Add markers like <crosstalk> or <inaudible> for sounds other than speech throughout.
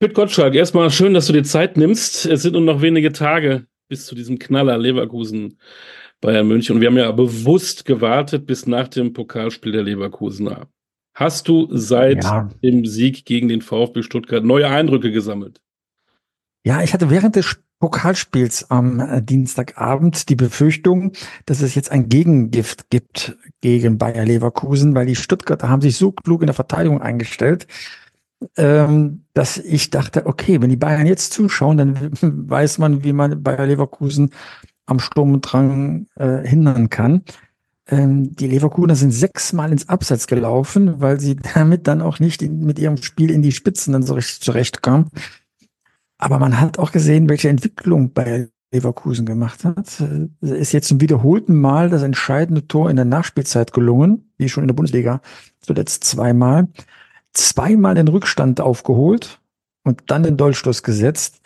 Pit Gottschalk, erstmal schön, dass du dir Zeit nimmst. Es sind nur noch wenige Tage bis zu diesem Knaller Leverkusen Bayern München. Und wir haben ja bewusst gewartet bis nach dem Pokalspiel der Leverkusener. Hast du seit ja. dem Sieg gegen den VfB Stuttgart neue Eindrücke gesammelt? Ja, ich hatte während des Pokalspiels am äh, Dienstagabend die Befürchtung, dass es jetzt ein Gegengift gibt gegen Bayer Leverkusen, weil die Stuttgarter haben sich so klug in der Verteidigung eingestellt, ähm, dass ich dachte, okay, wenn die Bayern jetzt zuschauen, dann <laughs> weiß man, wie man Bayer Leverkusen am Sturm und Drang äh, hindern kann. Ähm, die Leverkusener sind sechsmal ins Abseits gelaufen, weil sie <laughs> damit dann auch nicht in, mit ihrem Spiel in die Spitzen dann so richtig zurechtkamen. Aber man hat auch gesehen, welche Entwicklung bei Leverkusen gemacht hat. Es ist jetzt zum wiederholten Mal das entscheidende Tor in der Nachspielzeit gelungen, wie schon in der Bundesliga zuletzt zweimal zweimal den Rückstand aufgeholt und dann den Dolchstoß gesetzt.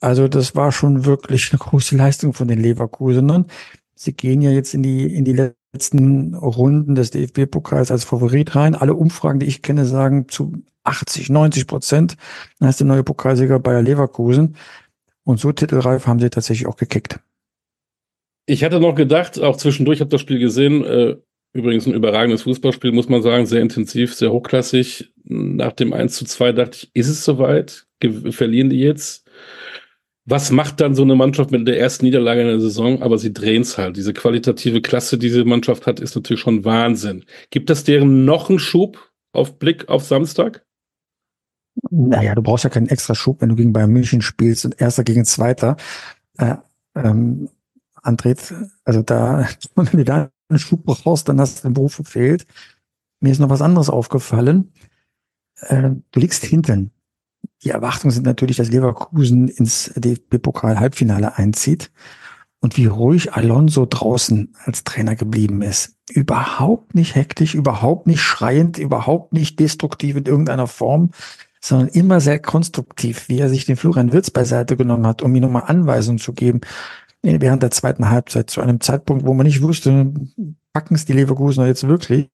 Also das war schon wirklich eine große Leistung von den Leverkusenern. Sie gehen ja jetzt in die, in die letzten Runden des DFB-Pokals als Favorit rein. Alle Umfragen, die ich kenne, sagen zu 80, 90 Prozent. Dann heißt der neue Pokalsieger Bayer Leverkusen. Und so titelreif haben sie tatsächlich auch gekickt. Ich hatte noch gedacht, auch zwischendurch, habe das Spiel gesehen, äh, Übrigens ein überragendes Fußballspiel, muss man sagen, sehr intensiv, sehr hochklassig. Nach dem 1 zu 2 dachte ich, ist es soweit? Ge verlieren die jetzt? Was macht dann so eine Mannschaft mit der ersten Niederlage in der Saison? Aber sie drehen es halt. Diese qualitative Klasse, die diese Mannschaft hat, ist natürlich schon Wahnsinn. Gibt das deren noch einen Schub auf Blick auf Samstag? Naja, du brauchst ja keinen extra Schub, wenn du gegen Bayern München spielst und Erster gegen Zweiter äh, ähm, antritt. Also da, <laughs> wenn du da einen Schub brauchst, dann hast du den Beruf verfehlt. Mir ist noch was anderes aufgefallen. Äh, du liegst hinten. Die Erwartungen sind natürlich, dass Leverkusen ins DFB-Pokal-Halbfinale einzieht. Und wie ruhig Alonso draußen als Trainer geblieben ist. Überhaupt nicht hektisch, überhaupt nicht schreiend, überhaupt nicht destruktiv in irgendeiner Form, sondern immer sehr konstruktiv, wie er sich den Florian Wirtz beiseite genommen hat, um ihm nochmal Anweisungen zu geben während der zweiten Halbzeit zu einem Zeitpunkt, wo man nicht wusste, packen es die Leverkusener jetzt wirklich.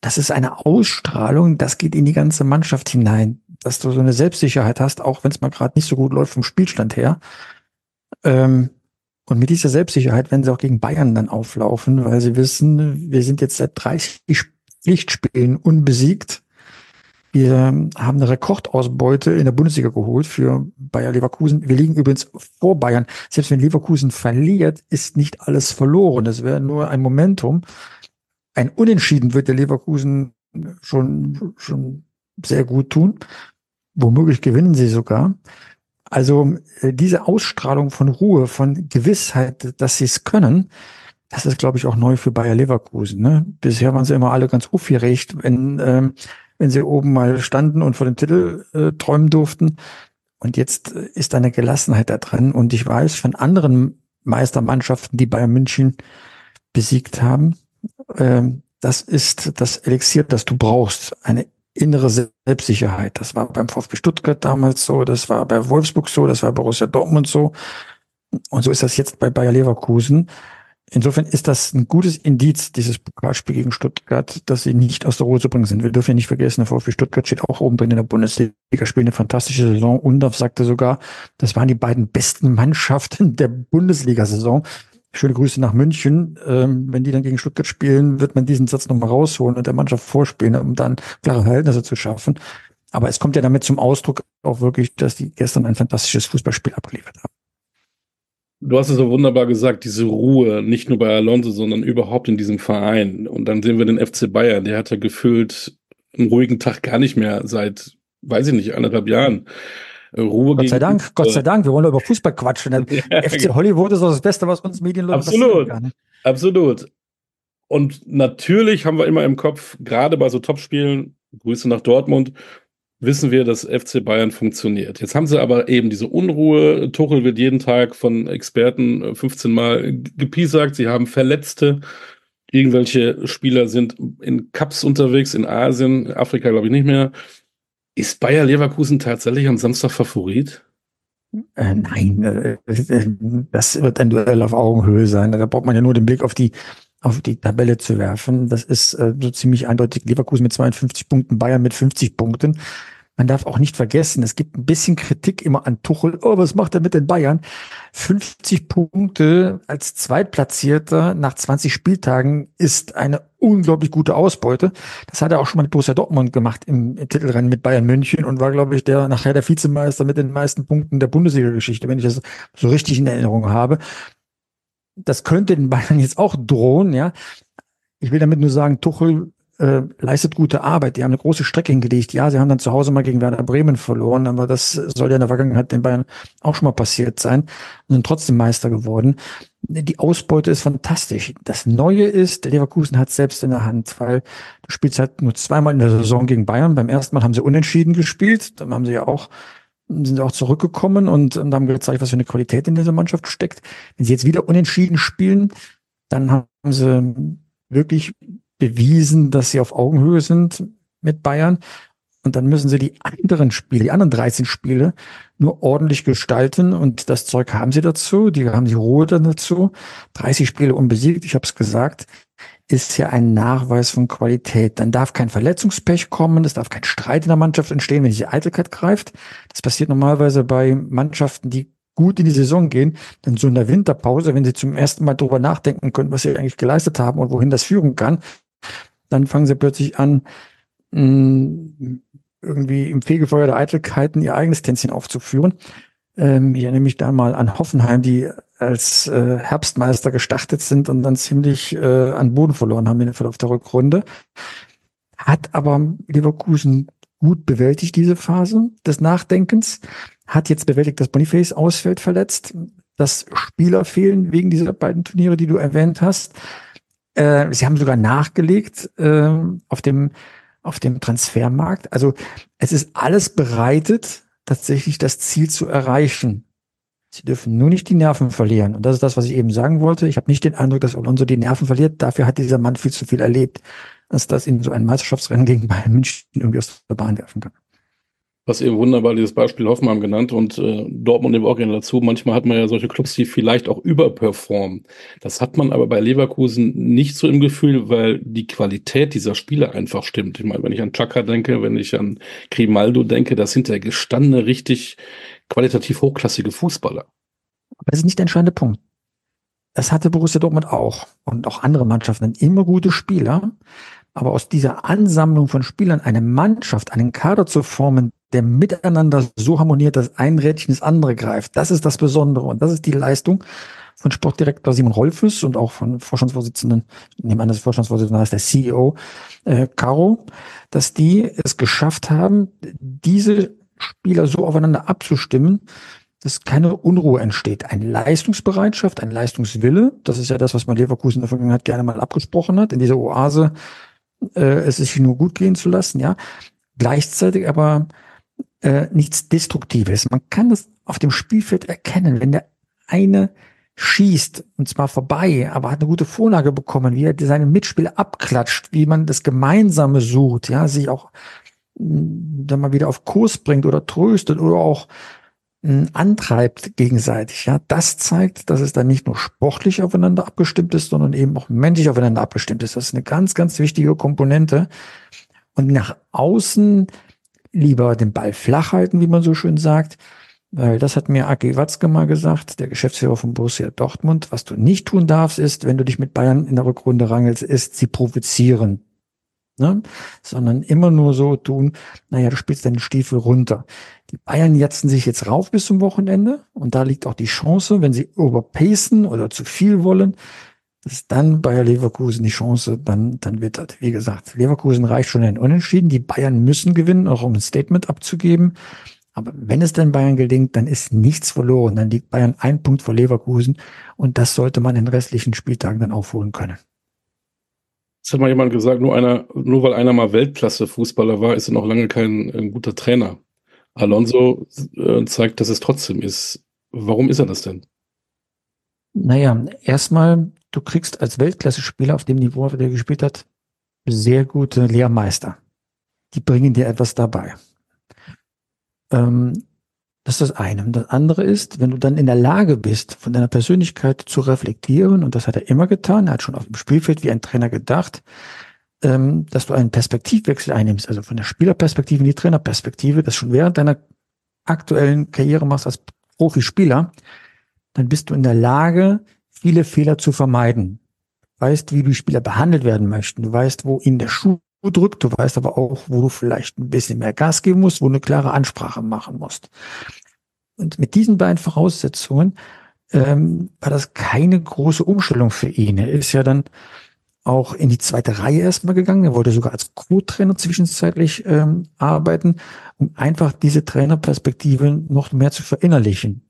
Das ist eine Ausstrahlung, das geht in die ganze Mannschaft hinein, dass du so eine Selbstsicherheit hast, auch wenn es mal gerade nicht so gut läuft vom Spielstand her. Ähm, und mit dieser Selbstsicherheit werden sie auch gegen Bayern dann auflaufen, weil sie wissen, wir sind jetzt seit 30 Pflichtspielen unbesiegt. Wir haben eine Rekordausbeute in der Bundesliga geholt für Bayer Leverkusen. Wir liegen übrigens vor Bayern. Selbst wenn Leverkusen verliert, ist nicht alles verloren. Das wäre nur ein Momentum. Ein Unentschieden wird der Leverkusen schon, schon sehr gut tun. Womöglich gewinnen sie sogar. Also äh, diese Ausstrahlung von Ruhe, von Gewissheit, dass sie es können, das ist, glaube ich, auch neu für Bayer Leverkusen. Ne? Bisher waren sie immer alle ganz aufgeregt, wenn ähm, wenn sie oben mal standen und vor dem Titel äh, träumen durften. Und jetzt äh, ist eine Gelassenheit da drin. Und ich weiß von anderen Meistermannschaften, die Bayern München besiegt haben, äh, das ist das Elixier, das du brauchst. Eine innere Selbstsicherheit. Das war beim VfB Stuttgart damals so, das war bei Wolfsburg so, das war bei Borussia Dortmund so. Und so ist das jetzt bei Bayer Leverkusen. Insofern ist das ein gutes Indiz, dieses Pokalspiel gegen Stuttgart, dass sie nicht aus der Ruhe zu bringen sind. Wir dürfen ja nicht vergessen, der VfB Stuttgart steht auch oben drin in der Bundesliga, spielt eine fantastische Saison. Undorf sagte sogar, das waren die beiden besten Mannschaften <laughs> der Bundesliga-Saison. Schöne Grüße nach München. Ähm, wenn die dann gegen Stuttgart spielen, wird man diesen Satz nochmal rausholen und der Mannschaft vorspielen, um dann klare Verhältnisse zu schaffen. Aber es kommt ja damit zum Ausdruck auch wirklich, dass die gestern ein fantastisches Fußballspiel abgeliefert haben. Du hast es so wunderbar gesagt, diese Ruhe, nicht nur bei Alonso, sondern überhaupt in diesem Verein. Und dann sehen wir den FC Bayern, der hat ja gefühlt einen ruhigen Tag gar nicht mehr seit, weiß ich nicht, anderthalb Jahren. Ruhe Gott sei Dank, Gott sei Dank, wir wollen über Fußball quatschen. <laughs> ja, FC genau. Hollywood ist das Beste, was uns Medienleute Absolut, kann. absolut. Und natürlich haben wir immer im Kopf, gerade bei so Topspielen, Grüße nach Dortmund, wissen wir, dass FC Bayern funktioniert. Jetzt haben sie aber eben diese Unruhe. Tuchel wird jeden Tag von Experten 15 Mal gepiesagt. Sie haben Verletzte. Irgendwelche Spieler sind in Cups unterwegs, in Asien, Afrika glaube ich nicht mehr. Ist Bayer Leverkusen tatsächlich am Samstag Favorit? Äh, nein, äh, das wird ein Duell auf Augenhöhe sein. Da braucht man ja nur den Blick auf die auf die Tabelle zu werfen. Das ist äh, so ziemlich eindeutig Leverkusen mit 52 Punkten, Bayern mit 50 Punkten. man darf auch nicht vergessen, es gibt ein bisschen Kritik immer an Tuchel. Oh, was macht er mit den Bayern? 50 Punkte als Zweitplatzierter nach 20 Spieltagen ist eine unglaublich gute Ausbeute. Das hat er auch schon mal mit Borussia Dortmund gemacht im Titelrennen mit Bayern München und war, glaube ich, der nachher der Vizemeister mit den meisten Punkten der Bundesliga-Geschichte, wenn ich das so richtig in Erinnerung habe. Das könnte den Bayern jetzt auch drohen, ja. Ich will damit nur sagen, Tuchel äh, leistet gute Arbeit. Die haben eine große Strecke hingelegt. Ja, sie haben dann zu Hause mal gegen Werder Bremen verloren, aber das soll ja in der Vergangenheit den Bayern auch schon mal passiert sein und sind trotzdem Meister geworden. Die Ausbeute ist fantastisch. Das Neue ist, der Leverkusen hat selbst in der Hand, weil du spielst halt nur zweimal in der Saison gegen Bayern. Beim ersten Mal haben sie unentschieden gespielt. Dann haben sie ja auch sind auch zurückgekommen und, und haben gezeigt, was für eine Qualität in dieser Mannschaft steckt. Wenn sie jetzt wieder unentschieden spielen, dann haben sie wirklich bewiesen, dass sie auf Augenhöhe sind mit Bayern. Und dann müssen sie die anderen Spiele, die anderen 13 Spiele, nur ordentlich gestalten. Und das Zeug haben sie dazu. Die haben die Ruhe dann dazu. 30 Spiele unbesiegt, ich habe es gesagt, ist ja ein Nachweis von Qualität. Dann darf kein Verletzungspech kommen, es darf kein Streit in der Mannschaft entstehen, wenn die Eitelkeit greift. Das passiert normalerweise bei Mannschaften, die gut in die Saison gehen, dann so in der Winterpause, wenn sie zum ersten Mal darüber nachdenken können, was sie eigentlich geleistet haben und wohin das führen kann, dann fangen sie plötzlich an, mh, irgendwie im Fegefeuer der Eitelkeiten ihr eigenes Tänzchen aufzuführen. Ähm, ich erinnere mich da mal an Hoffenheim, die als äh, Herbstmeister gestartet sind und dann ziemlich äh, an Boden verloren haben in der Verlauf der Rückrunde. Hat aber Leverkusen gut bewältigt, diese Phase des Nachdenkens. Hat jetzt bewältigt, dass Boniface ausfällt, verletzt, dass Spieler fehlen wegen dieser beiden Turniere, die du erwähnt hast. Äh, sie haben sogar nachgelegt äh, auf dem auf dem Transfermarkt. Also es ist alles bereitet, tatsächlich das Ziel zu erreichen. Sie dürfen nur nicht die Nerven verlieren. Und das ist das, was ich eben sagen wollte. Ich habe nicht den Eindruck, dass Alonso die Nerven verliert. Dafür hat dieser Mann viel zu viel erlebt, dass ihn so ein Meisterschaftsrennen gegen Bayern München irgendwie aus der Bahn werfen kann hast eben wunderbar dieses Beispiel Hoffenheim genannt und äh, Dortmund eben auch gerne dazu. Manchmal hat man ja solche Clubs, die vielleicht auch überperformen. Das hat man aber bei Leverkusen nicht so im Gefühl, weil die Qualität dieser Spieler einfach stimmt. Ich meine, wenn ich an Chaka denke, wenn ich an Grimaldo denke, das sind ja gestandene, richtig qualitativ hochklassige Fußballer. Aber das ist nicht der entscheidende Punkt. Das hatte Borussia Dortmund auch und auch andere Mannschaften immer gute Spieler. Aber aus dieser Ansammlung von Spielern eine Mannschaft, einen Kader zu formen, der miteinander so harmoniert, dass ein Rädchen das andere greift, das ist das Besondere. Und das ist die Leistung von Sportdirektor Simon Rolfes und auch von Vorstandsvorsitzenden, nehmen an, das Vorstandsvorsitzende heißt der CEO, äh, Caro, dass die es geschafft haben, diese Spieler so aufeinander abzustimmen, dass keine Unruhe entsteht. Eine Leistungsbereitschaft, ein Leistungswille, das ist ja das, was man Leverkusen in der Vergangenheit gerne mal abgesprochen hat, in dieser Oase äh, es sich nur gut gehen zu lassen, ja. Gleichzeitig aber äh, nichts Destruktives. Man kann das auf dem Spielfeld erkennen, wenn der eine schießt und zwar vorbei, aber hat eine gute Vorlage bekommen, wie er seine Mitspieler abklatscht, wie man das Gemeinsame sucht, ja, sich auch dann mal wieder auf Kurs bringt oder tröstet oder auch antreibt gegenseitig. Ja, das zeigt, dass es dann nicht nur sportlich aufeinander abgestimmt ist, sondern eben auch menschlich aufeinander abgestimmt ist. Das ist eine ganz, ganz wichtige Komponente. Und nach außen lieber den Ball flach halten, wie man so schön sagt, weil das hat mir Aki Watzke mal gesagt, der Geschäftsführer von Borussia Dortmund. Was du nicht tun darfst, ist, wenn du dich mit Bayern in der Rückrunde rangelst, ist sie provozieren ne? sondern immer nur so tun, naja, du spielst deinen Stiefel runter. Die Bayern jatzen sich jetzt rauf bis zum Wochenende und da liegt auch die Chance, wenn sie überpacen oder zu viel wollen, dass dann Bayer Leverkusen die Chance dann, dann wittert. Wie gesagt, Leverkusen reicht schon ein Unentschieden. Die Bayern müssen gewinnen, auch um ein Statement abzugeben. Aber wenn es denn Bayern gelingt, dann ist nichts verloren. Dann liegt Bayern ein Punkt vor Leverkusen und das sollte man in den restlichen Spieltagen dann aufholen können. Es hat mal jemand gesagt, nur einer, nur weil einer mal Weltklasse-Fußballer war, ist er noch lange kein ein guter Trainer. Alonso äh, zeigt, dass es trotzdem ist. Warum ist er das denn? Naja, erstmal, du kriegst als Weltklasse-Spieler auf dem Niveau, auf dem er gespielt hat, sehr gute Lehrmeister. Die bringen dir etwas dabei. Ähm, das ist das eine. Und das andere ist, wenn du dann in der Lage bist, von deiner Persönlichkeit zu reflektieren, und das hat er immer getan, er hat schon auf dem Spielfeld wie ein Trainer gedacht, ähm, dass du einen Perspektivwechsel einnimmst, also von der Spielerperspektive in die Trainerperspektive, das schon während deiner aktuellen Karriere machst als Profispieler, dann bist du in der Lage, viele Fehler zu vermeiden. Du weißt, wie die Spieler behandelt werden möchten. Du weißt, wo ihnen der Schuh drückt. Du weißt aber auch, wo du vielleicht ein bisschen mehr Gas geben musst, wo du eine klare Ansprache machen musst. Und mit diesen beiden Voraussetzungen ähm, war das keine große Umstellung für ihn. Er ist ja dann auch in die zweite Reihe erstmal gegangen. Er wollte sogar als Co-Trainer zwischenzeitlich ähm, arbeiten, um einfach diese Trainerperspektive noch mehr zu verinnerlichen.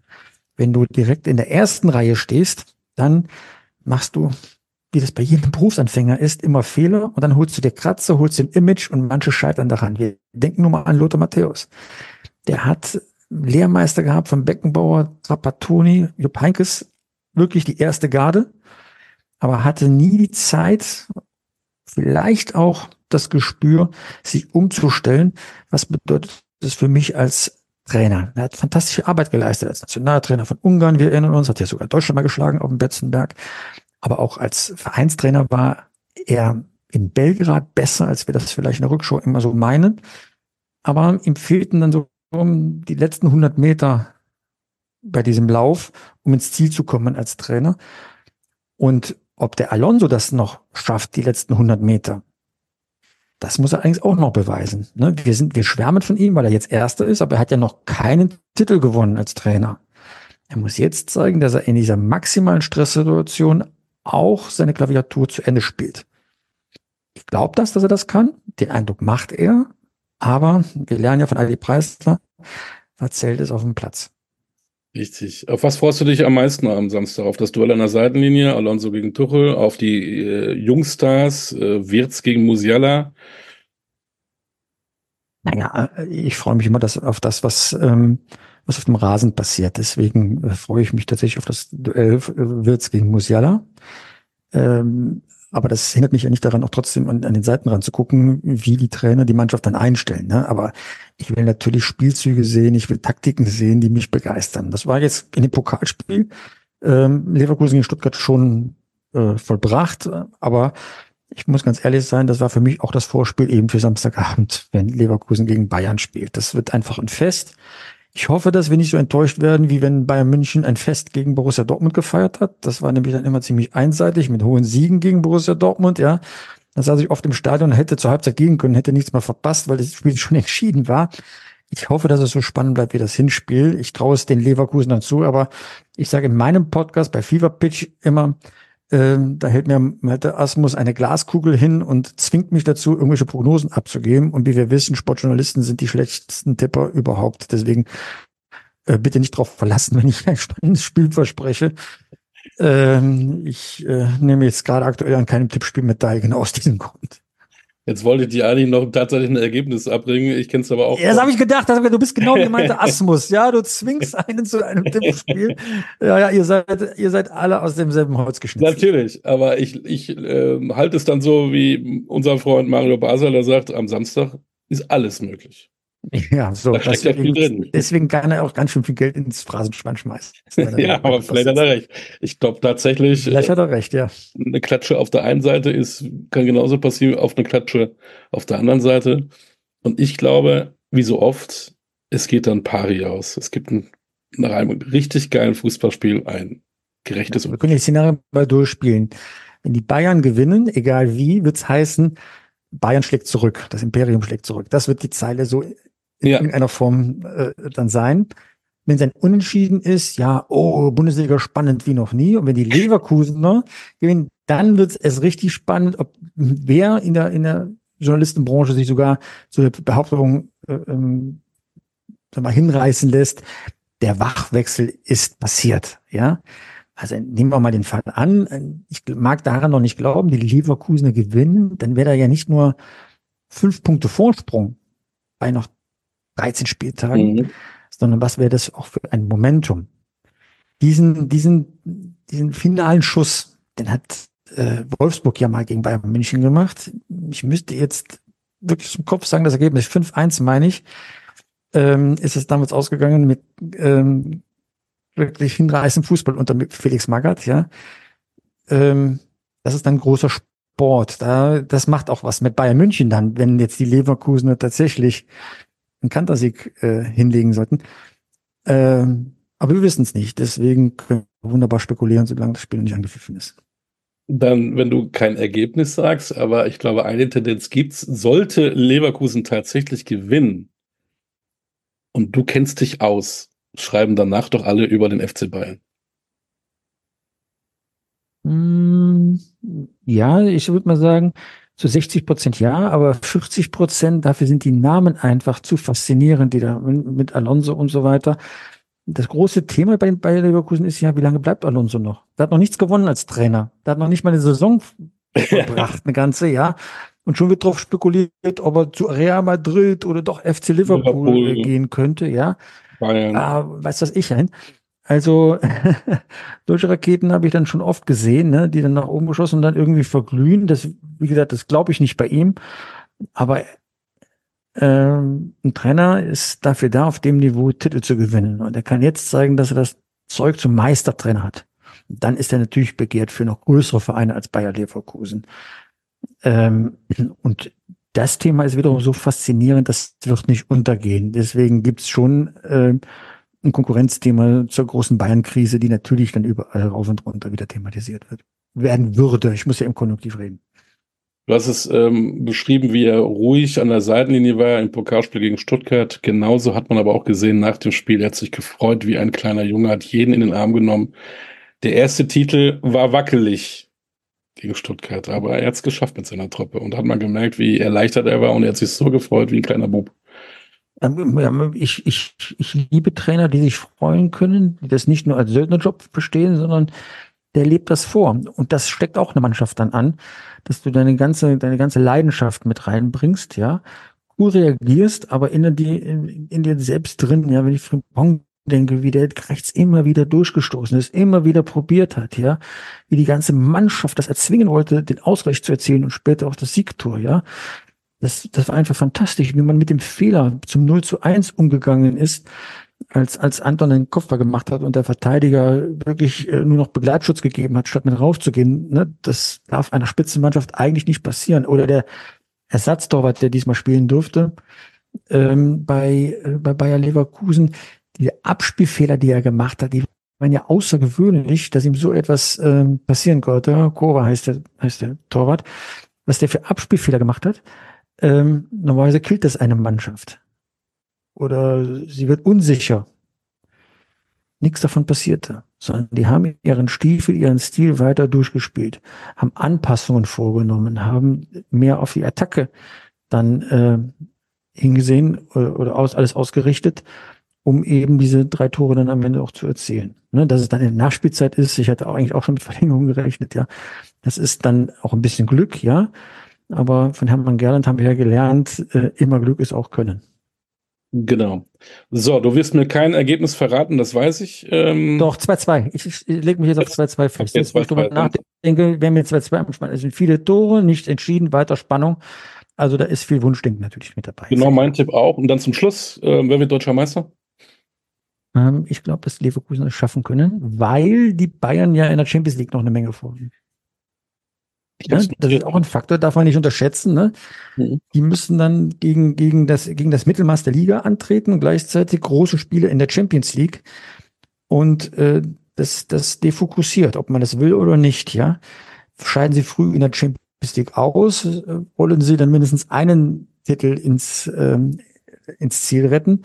Wenn du direkt in der ersten Reihe stehst, dann machst du, wie das bei jedem Berufsanfänger ist, immer Fehler und dann holst du dir Kratzer, holst den Image und manche scheitern daran. Wir denken nur mal an Lothar Matthäus. Der hat Lehrmeister gehabt von Beckenbauer, Trapattoni, Jupp Heinkes, wirklich die erste Garde, aber hatte nie die Zeit, vielleicht auch das Gespür, sich umzustellen. Was bedeutet das für mich als Trainer? Er hat fantastische Arbeit geleistet als Nationaltrainer von Ungarn. Wir erinnern uns, hat ja sogar Deutschland mal geschlagen auf dem Betzenberg. Aber auch als Vereinstrainer war er in Belgrad besser, als wir das vielleicht in der Rückschau immer so meinen. Aber ihm fehlten dann so die letzten 100 Meter bei diesem Lauf, um ins Ziel zu kommen als Trainer. Und ob der Alonso das noch schafft, die letzten 100 Meter, das muss er eigentlich auch noch beweisen. Ne? Wir sind, wir schwärmen von ihm, weil er jetzt Erster ist, aber er hat ja noch keinen Titel gewonnen als Trainer. Er muss jetzt zeigen, dass er in dieser maximalen Stresssituation auch seine Klaviatur zu Ende spielt. Ich glaube das, dass er das kann. Den Eindruck macht er. Aber wir lernen ja von Adi Preisler, da zählt es auf dem Platz. Richtig. Auf was freust du dich am meisten am Samstag? Auf das Duell an der Seitenlinie, Alonso gegen Tuchel, auf die äh, Jungstars, äh, Wirtz gegen Musiala? Naja, äh, ich freue mich immer das, auf das, was, ähm, was auf dem Rasen passiert. Deswegen äh, freue ich mich tatsächlich auf das Duell äh, Wirtz gegen Musiala. Ähm, aber das hindert mich ja nicht daran, auch trotzdem an, an den Seiten ranzugucken, wie die Trainer die Mannschaft dann einstellen. Ne? Aber ich will natürlich Spielzüge sehen, ich will Taktiken sehen, die mich begeistern. Das war jetzt in dem Pokalspiel ähm, Leverkusen in Stuttgart schon äh, vollbracht, aber ich muss ganz ehrlich sein, das war für mich auch das Vorspiel eben für Samstagabend, wenn Leverkusen gegen Bayern spielt. Das wird einfach ein Fest. Ich hoffe, dass wir nicht so enttäuscht werden, wie wenn Bayern München ein Fest gegen Borussia Dortmund gefeiert hat. Das war nämlich dann immer ziemlich einseitig mit hohen Siegen gegen Borussia Dortmund, ja. Da saß ich oft im Stadion hätte zur Halbzeit gehen können, hätte nichts mehr verpasst, weil das Spiel <laughs> schon entschieden war. Ich hoffe, dass es so spannend bleibt wie das Hinspiel. Ich traue es den Leverkusen zu, aber ich sage in meinem Podcast bei Fever Pitch immer, ähm, da hält mir hätte Asmus eine Glaskugel hin und zwingt mich dazu, irgendwelche Prognosen abzugeben. Und wie wir wissen, Sportjournalisten sind die schlechtesten Tipper überhaupt. Deswegen äh, bitte nicht darauf verlassen, <laughs> wenn ich ein spannendes Spiel verspreche. Ähm, ich äh, nehme jetzt gerade aktuell an keinem Tippspiel mit teil, genau aus diesem Grund. Jetzt wollte ich dir eigentlich noch tatsächlich ein Ergebnis abbringen. Ich kenne es aber auch. Ja, das habe ich gedacht. Du bist genau wie meinte Asmus. Ja, du zwingst einen zu einem Tippspiel. Ja, ja, ihr seid, ihr seid alle aus demselben Holz geschnitten. Natürlich, aber ich, ich äh, halte es dann so, wie unser Freund Mario Basel, der sagt, am Samstag ist alles möglich. <laughs> Ja, so. Deswegen, deswegen kann er auch ganz schön viel Geld ins Phrasenschwein schmeißen. <laughs> ja, aber vielleicht hat er recht. Ich glaube tatsächlich. Vielleicht hat er recht, ja. Eine Klatsche auf der einen Seite ist, kann genauso passieren auf eine Klatsche auf der anderen Seite. Und ich glaube, wie so oft, es geht dann pari aus. Es gibt ein, nach einem richtig geilen Fußballspiel ein gerechtes ja, Wir können die Szenarien mal durchspielen. Wenn die Bayern gewinnen, egal wie, wird es heißen, Bayern schlägt zurück, das Imperium schlägt zurück. Das wird die Zeile so in ja. irgendeiner Form äh, dann sein. Wenn es ein Unentschieden ist, ja, oh, Bundesliga spannend wie noch nie. Und wenn die Leverkusener gewinnen, dann wird es richtig spannend, ob wer in der, in der Journalistenbranche sich sogar zu der Behauptung äh, ähm, mal hinreißen lässt, der Wachwechsel ist passiert, ja. Also nehmen wir mal den Fall an, ich mag daran noch nicht glauben, die Leverkusener gewinnen, dann wäre da ja nicht nur fünf Punkte Vorsprung bei noch 13 Spieltagen, mhm. sondern was wäre das auch für ein Momentum? Diesen, diesen, diesen finalen Schuss, den hat äh, Wolfsburg ja mal gegen Bayern München gemacht. Ich müsste jetzt wirklich zum Kopf sagen, das Ergebnis 5-1 meine ich, ähm, ist es damals ausgegangen mit ähm, wirklich hinreißend Fußball unter Felix Magath, ja. Ähm, das ist dann großer Sport. Da, das macht auch was mit Bayern München dann, wenn jetzt die Leverkusener tatsächlich einen Kantersieg äh, hinlegen sollten. Ähm, aber wir wissen es nicht. Deswegen können wir wunderbar spekulieren, solange das Spiel noch nicht angepfiffen ist. Dann, wenn du kein Ergebnis sagst, aber ich glaube, eine Tendenz gibt's, sollte Leverkusen tatsächlich gewinnen und du kennst dich aus, schreiben danach doch alle über den FC Bayern. Mm, ja, ich würde mal sagen, zu 60 Prozent ja, aber 40 Prozent, dafür sind die Namen einfach zu faszinierend, die da mit Alonso und so weiter. Das große Thema bei, bei Leverkusen ist ja, wie lange bleibt Alonso noch? Der hat noch nichts gewonnen als Trainer. Der hat noch nicht mal eine Saison verbracht, eine ganze, ja. Und schon wird darauf spekuliert, ob er zu Real Madrid oder doch FC Liverpool, Liverpool. gehen könnte, ja. Bayern. Ah, weiß was ich ein. Also <laughs> solche Raketen habe ich dann schon oft gesehen, ne, die dann nach oben geschossen und dann irgendwie verglühen. Das, wie gesagt, das glaube ich nicht bei ihm. Aber ähm, ein Trainer ist dafür da, auf dem Niveau Titel zu gewinnen. Und er kann jetzt zeigen, dass er das Zeug zum Meistertrainer hat. Dann ist er natürlich begehrt für noch größere Vereine als Bayer Leverkusen. Ähm, und das Thema ist wiederum so faszinierend, das wird nicht untergehen. Deswegen gibt's schon äh, ein Konkurrenzthema zur großen Bayern-Krise, die natürlich dann überall rauf und runter wieder thematisiert wird. Werden würde. Ich muss ja im Konjunktiv reden. Du hast es ähm, beschrieben, wie er ruhig an der Seitenlinie war im Pokalspiel gegen Stuttgart. Genauso hat man aber auch gesehen nach dem Spiel. Er hat sich gefreut wie ein kleiner Junge, hat jeden in den Arm genommen. Der erste Titel war wackelig gegen Stuttgart, aber er hat es geschafft mit seiner Truppe und hat man gemerkt, wie erleichtert er war und er hat sich so gefreut wie ein kleiner Bub. Ähm, ich, ich, ich liebe Trainer, die sich freuen können, die das nicht nur als Söldnerjob bestehen, sondern der lebt das vor. Und das steckt auch eine Mannschaft dann an, dass du deine ganze, deine ganze Leidenschaft mit reinbringst, ja, cool reagierst, aber in, die, in, in dir selbst drin, ja, wenn ich Frimpong denke, wie der rechts immer wieder durchgestoßen ist, immer wieder probiert hat, ja, wie die ganze Mannschaft das erzwingen wollte, den Ausgleich zu erzielen und später auch das Siegtor, ja. Das, das war einfach fantastisch, wie man mit dem Fehler zum 0 zu 1 umgegangen ist, als, als Anton den Kopfball gemacht hat und der Verteidiger wirklich äh, nur noch Begleitschutz gegeben hat, statt mit raufzugehen. Ne? Das darf einer Spitzenmannschaft eigentlich nicht passieren. Oder der Ersatztorwart, der diesmal spielen durfte, ähm, bei, äh, bei Bayer Leverkusen, die Abspielfehler, die er gemacht hat, die waren ja außergewöhnlich, dass ihm so etwas ähm, passieren konnte. Kova heißt der, heißt der Torwart. Was der für Abspielfehler gemacht hat, ähm, normalerweise killt das eine Mannschaft. Oder sie wird unsicher. Nichts davon passierte, sondern die haben ihren Stiefel, ihren Stil weiter durchgespielt, haben Anpassungen vorgenommen, haben mehr auf die Attacke dann äh, hingesehen oder, oder aus, alles ausgerichtet, um eben diese drei Tore dann am Ende auch zu erzielen. Ne, dass es dann in der Nachspielzeit ist, ich hatte eigentlich auch schon mit Verlängerung gerechnet, ja. Das ist dann auch ein bisschen Glück, ja. Aber von Hermann Gerland haben wir ja gelernt, äh, immer Glück ist auch Können. Genau. So, du wirst mir kein Ergebnis verraten, das weiß ich. Ähm Doch, 2-2. Ich, ich, lege mich jetzt auf 2-2 fest. Jetzt, wo ich drüber nachdenke, wir haben jetzt 2-2 Es sind viele Tore, nicht entschieden, weiter Spannung. Also da ist viel Wunschdenken natürlich mit dabei. Genau, mein Tipp auch. Und dann zum Schluss, äh, wer wird deutscher Meister? Ähm, ich glaube, dass Leverkusen es schaffen können, weil die Bayern ja in der Champions League noch eine Menge vorliegen. Ja, das ist auch ein Faktor, darf man nicht unterschätzen. Ne? Mhm. Die müssen dann gegen, gegen, das, gegen das Mittelmaß der Liga antreten und gleichzeitig große Spiele in der Champions League. Und äh, das, das defokussiert, ob man das will oder nicht. Ja, Scheiden sie früh in der Champions League aus, äh, wollen sie dann mindestens einen Titel ins, ähm, ins Ziel retten.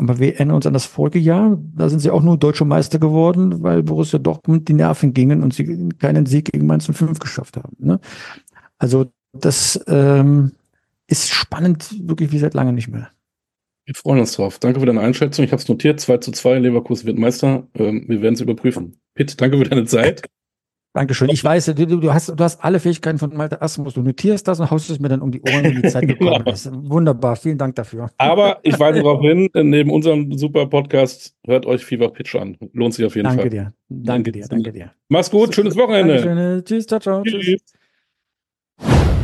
Aber wir erinnern uns an das vorige Jahr. Da sind sie auch nur deutsche Meister geworden, weil Borussia Dortmund die Nerven gingen und sie keinen Sieg gegen Mainz 5 geschafft haben. Ne? Also das ähm, ist spannend, wirklich wie seit langem nicht mehr. Wir freuen uns drauf. Danke für deine Einschätzung. Ich habe es notiert. 2 zu 2, Leverkusen wird Meister. Ähm, wir werden es überprüfen. Pitt, danke für deine Zeit. Dankeschön. Ich weiß, du, du, hast, du hast alle Fähigkeiten von Malte Asmus. Du notierst das und haust es mir dann um die Ohren, wenn die Zeit <laughs> gekommen ist. Wunderbar. Vielen Dank dafür. Aber <laughs> ich weise darauf hin, neben unserem super Podcast, hört euch Fever Pitch an. Lohnt sich auf jeden danke Fall. Dir. Danke dir. Danke dir. Mach's gut. Schönes Wochenende. Dankeschön. Tschüss. Ciao, ciao. Tschüss. Tschüss.